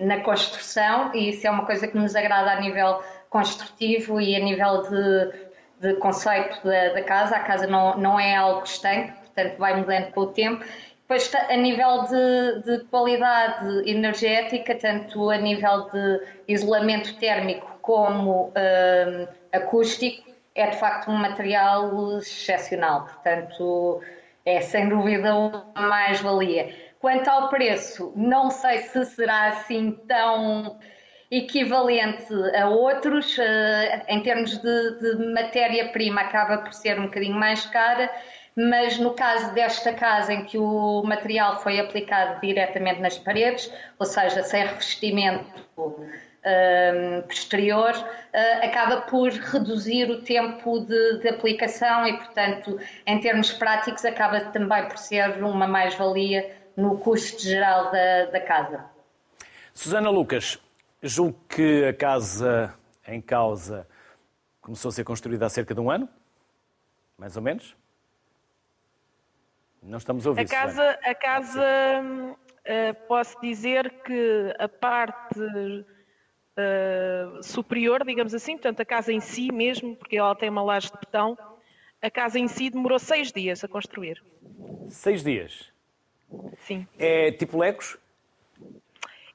na construção e isso é uma coisa que nos agrada a nível construtivo e a nível de de conceito da, da, casa. A casa não, não é algo estanque, portanto vai mudando com o tempo. Depois, a nível de, de qualidade energética, tanto a nível de isolamento térmico como uh, acústico, é de facto um material excepcional. Portanto, é sem dúvida uma mais-valia. Quanto ao preço, não sei se será assim tão equivalente a outros, eh, em termos de, de matéria-prima, acaba por ser um bocadinho mais cara, mas no caso desta casa em que o material foi aplicado diretamente nas paredes, ou seja, sem revestimento um, eh, posterior, uh, acaba por reduzir o tempo de, de, aplicação e, portanto, em termos práticos, acaba também por ser uma mais-valia no custo geral da, da casa. Susana Lucas, Julgo que a casa em causa começou a ser construída há cerca de um ano, mais ou menos. Não estamos a ouvir. A casa, a casa uh, posso dizer que a parte uh, superior, digamos assim, portanto a casa em si mesmo, porque ela tem uma laje de betão, a casa em si demorou seis dias a construir. Seis dias? Sim. É tipo Legos?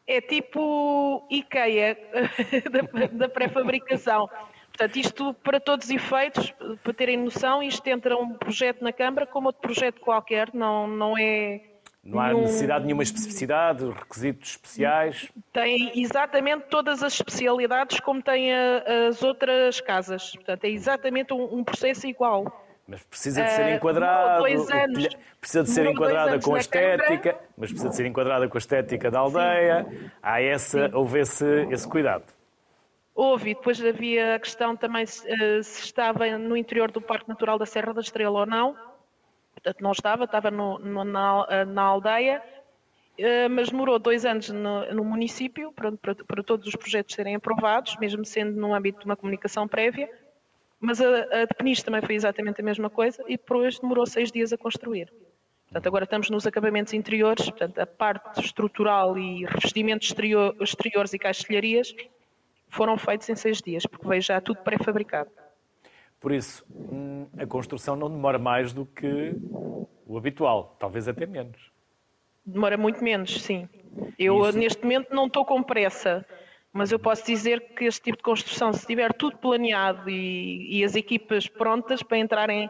É tipo IKEA da, da pré-fabricação. Portanto, isto para todos os efeitos, para terem noção, isto entra um projeto na Câmara como outro projeto qualquer, não, não é. Não há necessidade de nenhuma especificidade, requisitos especiais? Tem exatamente todas as especialidades como têm as outras casas. Portanto, é exatamente um, um processo igual. Mas precisa de ser eh, enquadrado, uh, precisa de ser enquadrada com a estética, mas precisa de ser enquadrada com a estética da aldeia. Sim. Há essa, houve esse, esse cuidado. Houve, e depois havia a questão também se, uh, se, estava no interior do Parque Natural da Serra da Estrela ou não. Portanto, não estava, estava no, no, na, eh, na, aldeia, mas demorou dois anos no, no município para, para, para todos os projetos serem aprovados, mesmo sendo no âmbito de uma comunicação prévia Mas a, a de Peniche também foi exatamente a mesma coisa e depois demorou seis dias a construir. Portanto, agora estamos nos acabamentos interiores, portanto, a parte estrutural e revestimentos exterior, exteriores e caixilharias foram feitos em seis dias, porque veio já tudo pré-fabricado. Por isso, hum, a construção não demora mais do que o habitual, talvez até menos. Demora muito menos, sim. Eu, Isso. neste momento, não estou com pressa, mas eu posso dizer que este tipo de construção, se estiver tudo planeado e, e as equipas prontas para entrarem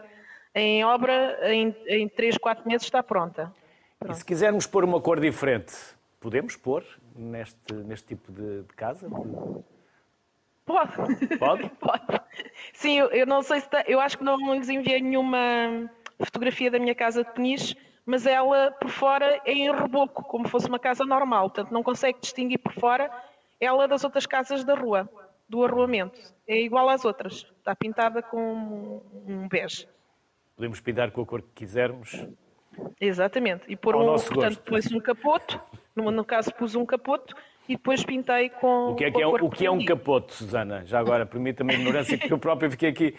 em obra, em, em 3, 4 meses está pronta. Pronto. E se quisermos pôr uma cor diferente, podemos pôr neste, neste tipo de, de casa? Pode. Pode? Pode. Sim, eu, eu não sei se. Está, eu acho que não lhes enviei nenhuma fotografia da minha casa de peniche, mas ela por fora é em reboco, como fosse uma casa normal. Portanto, não consegue distinguir por fora ela das outras casas da rua, do arruamento. É igual às outras. Está pintada com um bege. Podemos pintar com a cor que quisermos. Exatamente. E pôr um, portanto, pôs um capoto, no, no caso pus um capoto e depois pintei com. O que é, que é, o que é um capoto, Susana? Já agora, permita-me a ignorância, porque eu próprio fiquei aqui.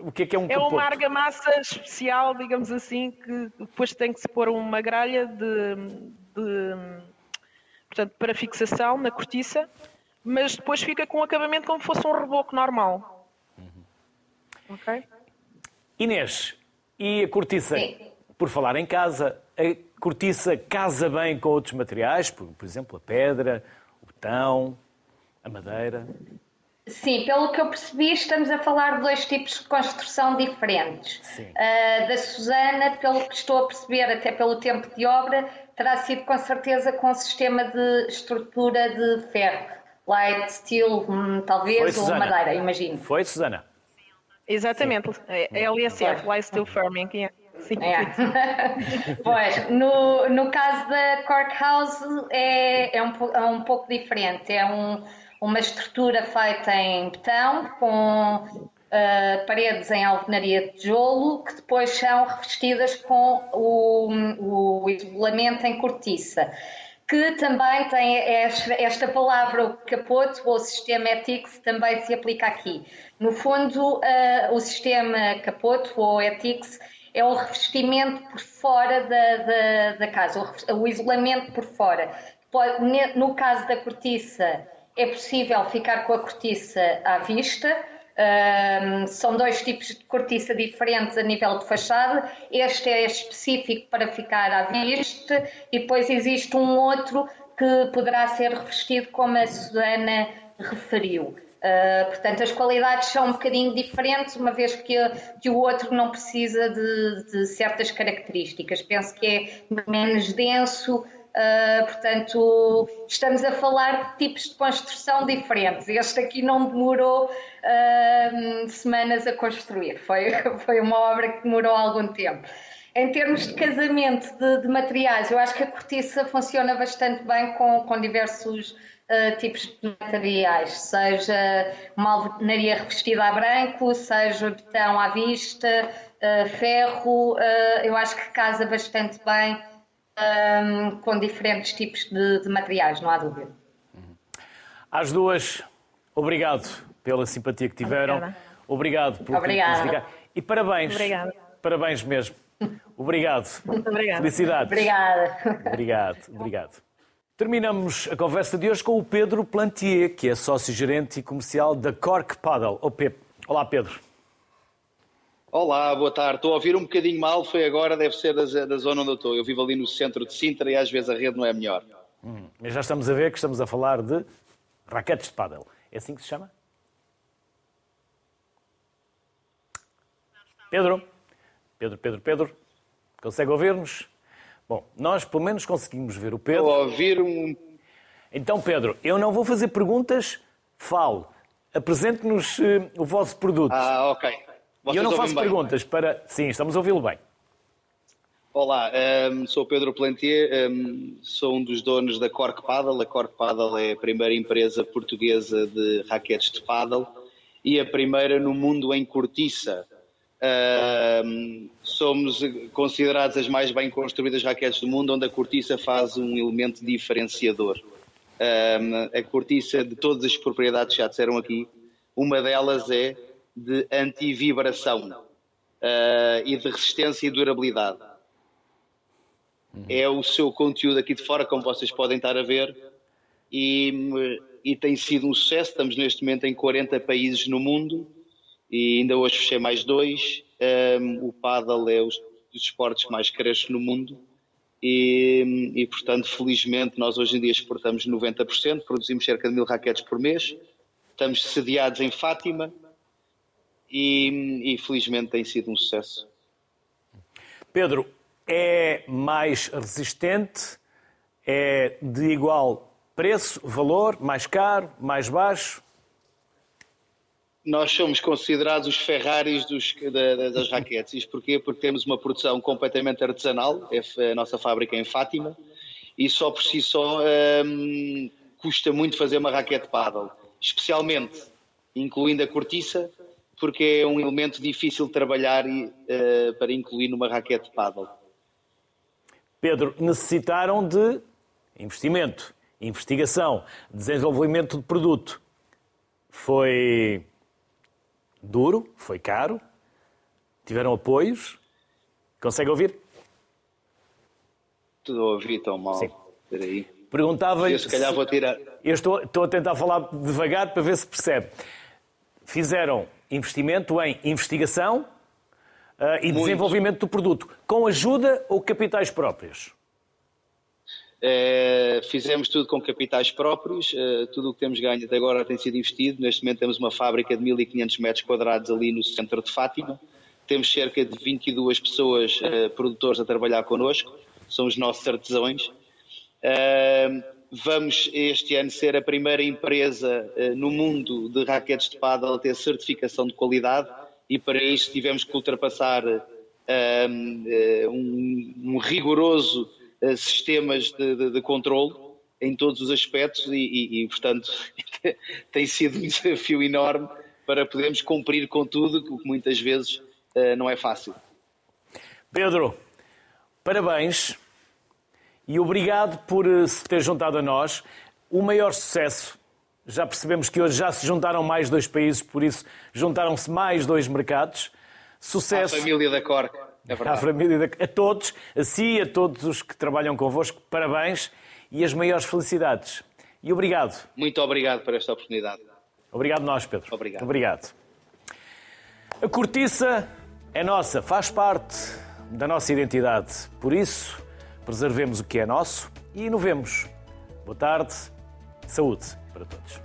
O que é que é um é capoto? É uma argamassa especial, digamos assim, que depois tem que se pôr uma gralha de, de portanto, para fixação na cortiça, mas depois fica com um acabamento como fosse um reboco normal. Uhum. Ok? Inês, e a cortiça? Sim. Por falar em casa, a cortiça casa bem com outros materiais, por, por exemplo, a pedra, o betão, a madeira? Sim, pelo que eu percebi, estamos a falar de dois tipos de construção diferentes. Uh, da Susana, pelo que estou a perceber, até pelo tempo de obra, terá sido com certeza com um sistema de estrutura de ferro, light steel, hum, talvez, Foi, ou Susana. madeira, imagino. Foi, Susana? Exatamente, é, é LSF, light steel firming. Sim. É. pois, no, no caso da Cork House é, é, um, é um pouco diferente. É um, uma estrutura feita em betão com uh, paredes em alvenaria de tijolo que depois são revestidas com o, o isolamento em cortiça que também tem esta palavra, o capote ou sistema ETICS, também se aplica aqui. No fundo, uh, o sistema capote ou ETICS é o revestimento por fora da, da, da casa, o, isolamento por fora. No caso da cortiça, é possível ficar com a cortiça à vista. Um, são dois tipos de cortiça diferentes a nível de fachada. Este é específico para ficar à vista, e depois existe um outro que poderá ser revestido, como a Susana referiu. Uh, portanto, as qualidades são um bocadinho diferentes, uma vez que, que o outro não precisa de, de, certas características. Penso que é menos denso, uh, portanto, estamos a falar de tipos de construção diferentes. Este aqui não demorou uh, semanas a construir, foi, foi uma obra que demorou algum tempo. Em termos de casamento de, de materiais, eu acho que a cortiça funciona bastante bem com, com diversos uh, tipos de materiais, seja uma alvenaria revestida a branco, seja betão à vista, ferro, eu acho que casa bastante bem um, com diferentes tipos de, de, materiais, não há dúvida. Às duas, obrigado pela simpatia que tiveram. Obrigada. Obrigado por Obrigada. E parabéns. Obrigada. Parabéns mesmo. Obrigado. Muito obrigada. Felicidades. Obrigada. Obrigado. Obrigado. Terminamos a conversa de hoje com o Pedro Plantier, que é sócio-gerente e comercial da Cork Paddle. Olá, Pedro. Olá, boa tarde. Estou a ouvir um bocadinho mal, foi agora, deve ser da, da zona onde eu estou. Eu vivo ali no centro de Sintra e às vezes a rede não é melhor. Hum, mas já estamos a ver que estamos a falar de raquetes de paddle. É assim que se chama? Pedro? Pedro, Pedro, Pedro? Consegue ouvir-nos? Bom, nós pelo menos conseguimos ver o Pedro. Estou a ouvir um. Então, Pedro, eu não vou fazer perguntas, fale. Apresente-nos uh, o vosso produto. Ah, ok. E eu não faço perguntas bem. para. Sim, estamos a ouvi-lo bem. Olá, um, ehm, sou Pedro Plantier, um, ehm, sou um dos donos da Cork Paddle. A Cork Paddle é a primeira empresa portuguesa de raquetes de paddle e a primeira no mundo em cortiça. Uh, somos considerados as mais bem construídas raquetes do mundo, onde a cortiça faz um elemento diferenciador. Uh, a cortiça, de todas as propriedades que já disseram aqui, uma delas é de anti-vibração uh, e de resistência e durabilidade. Uhum. É o seu conteúdo aqui de fora, como vocês podem estar a ver, e, e tem sido um sucesso. Estamos neste momento em 40 países no mundo e ainda hoje fechei mais dois. Um, o paddle é os dos esportes que mais cresce no mundo e, e, portanto, felizmente, nós hoje em dia exportamos 90%, produzimos cerca de mil raquetes por mês, estamos sediados em Fátima e, e felizmente tem sido um sucesso. Pedro, é mais resistente? É de igual preço, valor, mais caro, mais baixo? nós somos considerados os Ferraris dos, da, das raquetes. Isto porquê? Porque temos uma produção completamente artesanal, é a nossa fábrica em Fátima, e só por si só hum, custa muito fazer uma raquete paddle, especialmente incluindo a cortiça, porque é um elemento difícil de trabalhar e, uh, para incluir numa raquete paddle. Pedro, necessitaram de investimento, investigação, desenvolvimento de produto. Foi duro, foi caro, tiveram apoios. Consegue ouvir? Tudo a ouvir tão mal. Sim. Espera aí. Perguntava-lhe. Se calhar vou tirar. Eu estou, estou a tentar falar devagar para ver se percebe. Fizeram investimento em investigação uh, e Muito. desenvolvimento do produto, com ajuda ou capitais próprios? Uh, fizemos tudo com capitais próprios, uh, tudo o que temos ganho até agora tem sido investido. Neste momento temos uma fábrica de 1500 metros quadrados ali no centro de Fátima. Temos cerca de 22 pessoas, uh, produtores, a trabalhar connosco, são os nossos artesãos. Vamos este ano ser a primeira empresa no mundo de raquetes de paddle a ter certificação de qualidade e para isso tivemos que ultrapassar um, um rigoroso eh, sistemas de, de, de controle em todos os aspectos e, e, e, portanto, tem sido um desafio enorme para podermos cumprir com tudo, o que muitas vezes não é fácil. Pedro, parabéns e obrigado por eh, se ter juntado a nós. O maior sucesso, já percebemos que hoje já se juntaram mais dois países, por isso juntaram-se mais dois mercados. Sucesso. A família da Corca. É à família, a todos, a si, a todos os que trabalham convosco, parabéns e as maiores felicidades. E obrigado. Muito obrigado por esta oportunidade. Obrigado nós, Pedro. Obrigado. Obrigado. A cortiça é nossa, faz parte da nossa identidade. Por isso, preservemos o que é nosso e inovemos. Boa tarde, saúde para todos.